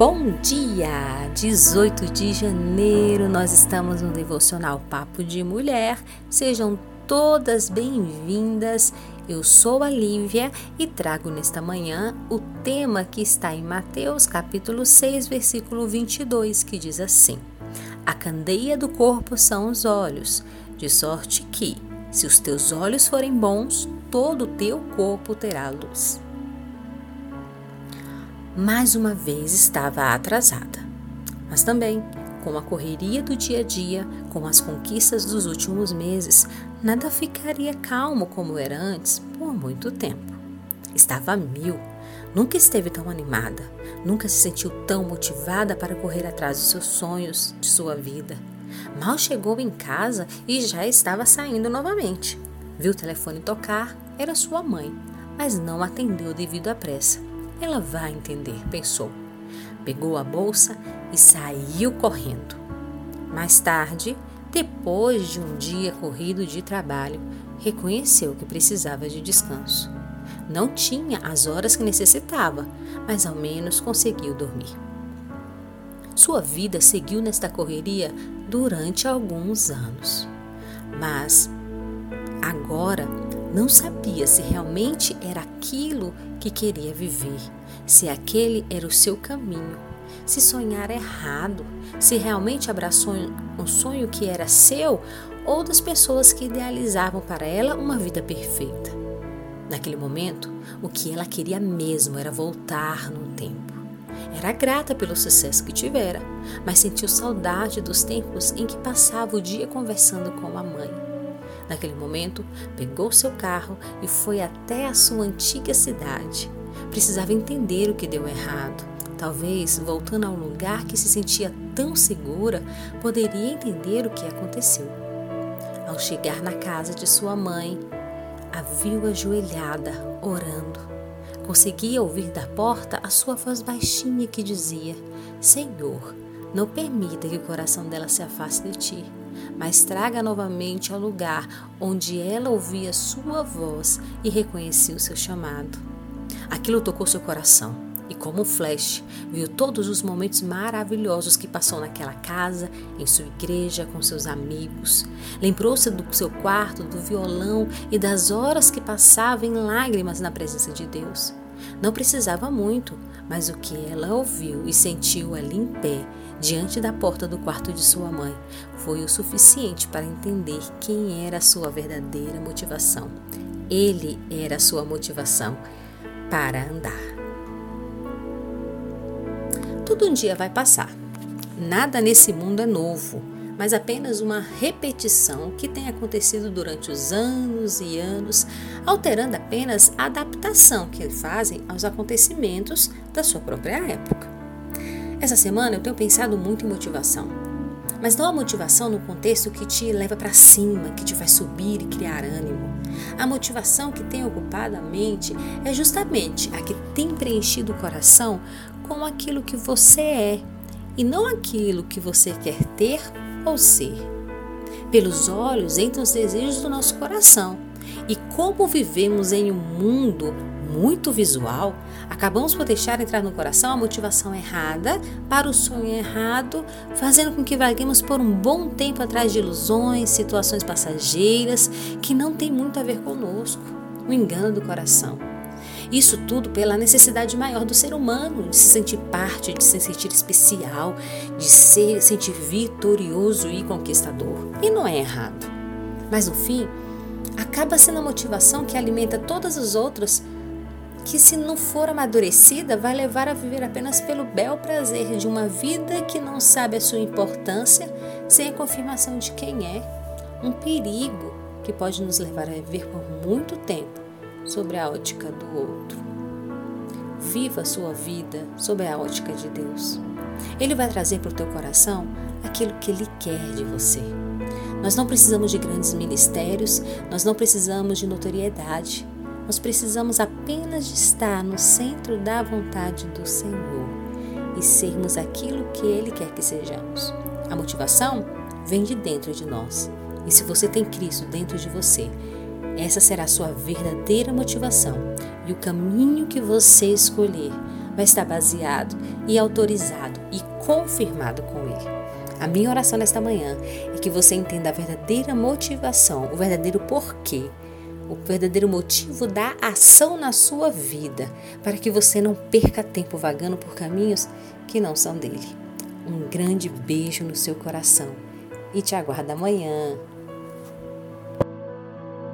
Bom dia! 18 de janeiro, nós estamos no devocional Papo de Mulher. Sejam todas bem-vindas. Eu sou a Lívia e trago nesta manhã o tema que está em Mateus, capítulo 6, versículo 22, que diz assim: A candeia do corpo são os olhos, de sorte que, se os teus olhos forem bons, todo o teu corpo terá luz mais uma vez estava atrasada. Mas também, com a correria do dia a dia, com as conquistas dos últimos meses, nada ficaria calmo como era antes por muito tempo. Estava a mil, nunca esteve tão animada, nunca se sentiu tão motivada para correr atrás dos seus sonhos, de sua vida. Mal chegou em casa e já estava saindo novamente. Viu o telefone tocar, era sua mãe, mas não atendeu devido à pressa. Ela vai entender, pensou. Pegou a bolsa e saiu correndo. Mais tarde, depois de um dia corrido de trabalho, reconheceu que precisava de descanso. Não tinha as horas que necessitava, mas ao menos conseguiu dormir. Sua vida seguiu nesta correria durante alguns anos. Mas agora não sabia se realmente era aquilo que queria viver, se aquele era o seu caminho, se sonhar errado, se realmente abraçou um sonho que era seu ou das pessoas que idealizavam para ela uma vida perfeita. Naquele momento, o que ela queria mesmo era voltar no tempo. Era grata pelo sucesso que tivera, mas sentiu saudade dos tempos em que passava o dia conversando com a mãe Naquele momento, pegou seu carro e foi até a sua antiga cidade. Precisava entender o que deu errado. Talvez, voltando ao lugar que se sentia tão segura, poderia entender o que aconteceu. Ao chegar na casa de sua mãe, a viu ajoelhada, orando. Conseguia ouvir da porta a sua voz baixinha que dizia: Senhor, não permita que o coração dela se afaste de ti mas traga novamente ao lugar onde ela ouvia sua voz e reconhecia o seu chamado. Aquilo tocou seu coração e, como um flash, viu todos os momentos maravilhosos que passou naquela casa, em sua igreja, com seus amigos. Lembrou-se do seu quarto, do violão e das horas que passava em lágrimas na presença de Deus. Não precisava muito, mas o que ela ouviu e sentiu ali em pé, diante da porta do quarto de sua mãe, foi o suficiente para entender quem era a sua verdadeira motivação. Ele era a sua motivação para andar. Tudo um dia vai passar. Nada nesse mundo é novo mas apenas uma repetição que tem acontecido durante os anos e anos, alterando apenas a adaptação que fazem aos acontecimentos da sua própria época. Essa semana eu tenho pensado muito em motivação, mas não a motivação no contexto que te leva para cima, que te faz subir e criar ânimo. A motivação que tem ocupado a mente é justamente a que tem preenchido o coração com aquilo que você é e não aquilo que você quer ter ou ser. Pelos olhos entram os desejos do nosso coração. E como vivemos em um mundo muito visual, acabamos por deixar entrar no coração a motivação errada para o sonho errado, fazendo com que vaguemos por um bom tempo atrás de ilusões, situações passageiras que não têm muito a ver conosco. O engano do coração. Isso tudo pela necessidade maior do ser humano de se sentir parte, de se sentir especial, de se sentir vitorioso e conquistador. E não é errado. Mas no fim, acaba sendo a motivação que alimenta todas as outras que, se não for amadurecida, vai levar a viver apenas pelo bel prazer de uma vida que não sabe a sua importância sem a confirmação de quem é. Um perigo que pode nos levar a viver por muito tempo sobre a ótica do outro. Viva a sua vida sob a ótica de Deus. Ele vai trazer para o teu coração aquilo que Ele quer de você. Nós não precisamos de grandes ministérios, nós não precisamos de notoriedade, nós precisamos apenas de estar no centro da vontade do Senhor e sermos aquilo que Ele quer que sejamos. A motivação vem de dentro de nós. E se você tem Cristo dentro de você, essa será a sua verdadeira motivação e o caminho que você escolher vai estar baseado e autorizado e confirmado com Ele. A minha oração nesta manhã é que você entenda a verdadeira motivação, o verdadeiro porquê, o verdadeiro motivo da ação na sua vida, para que você não perca tempo vagando por caminhos que não são dele. Um grande beijo no seu coração e te aguardo amanhã.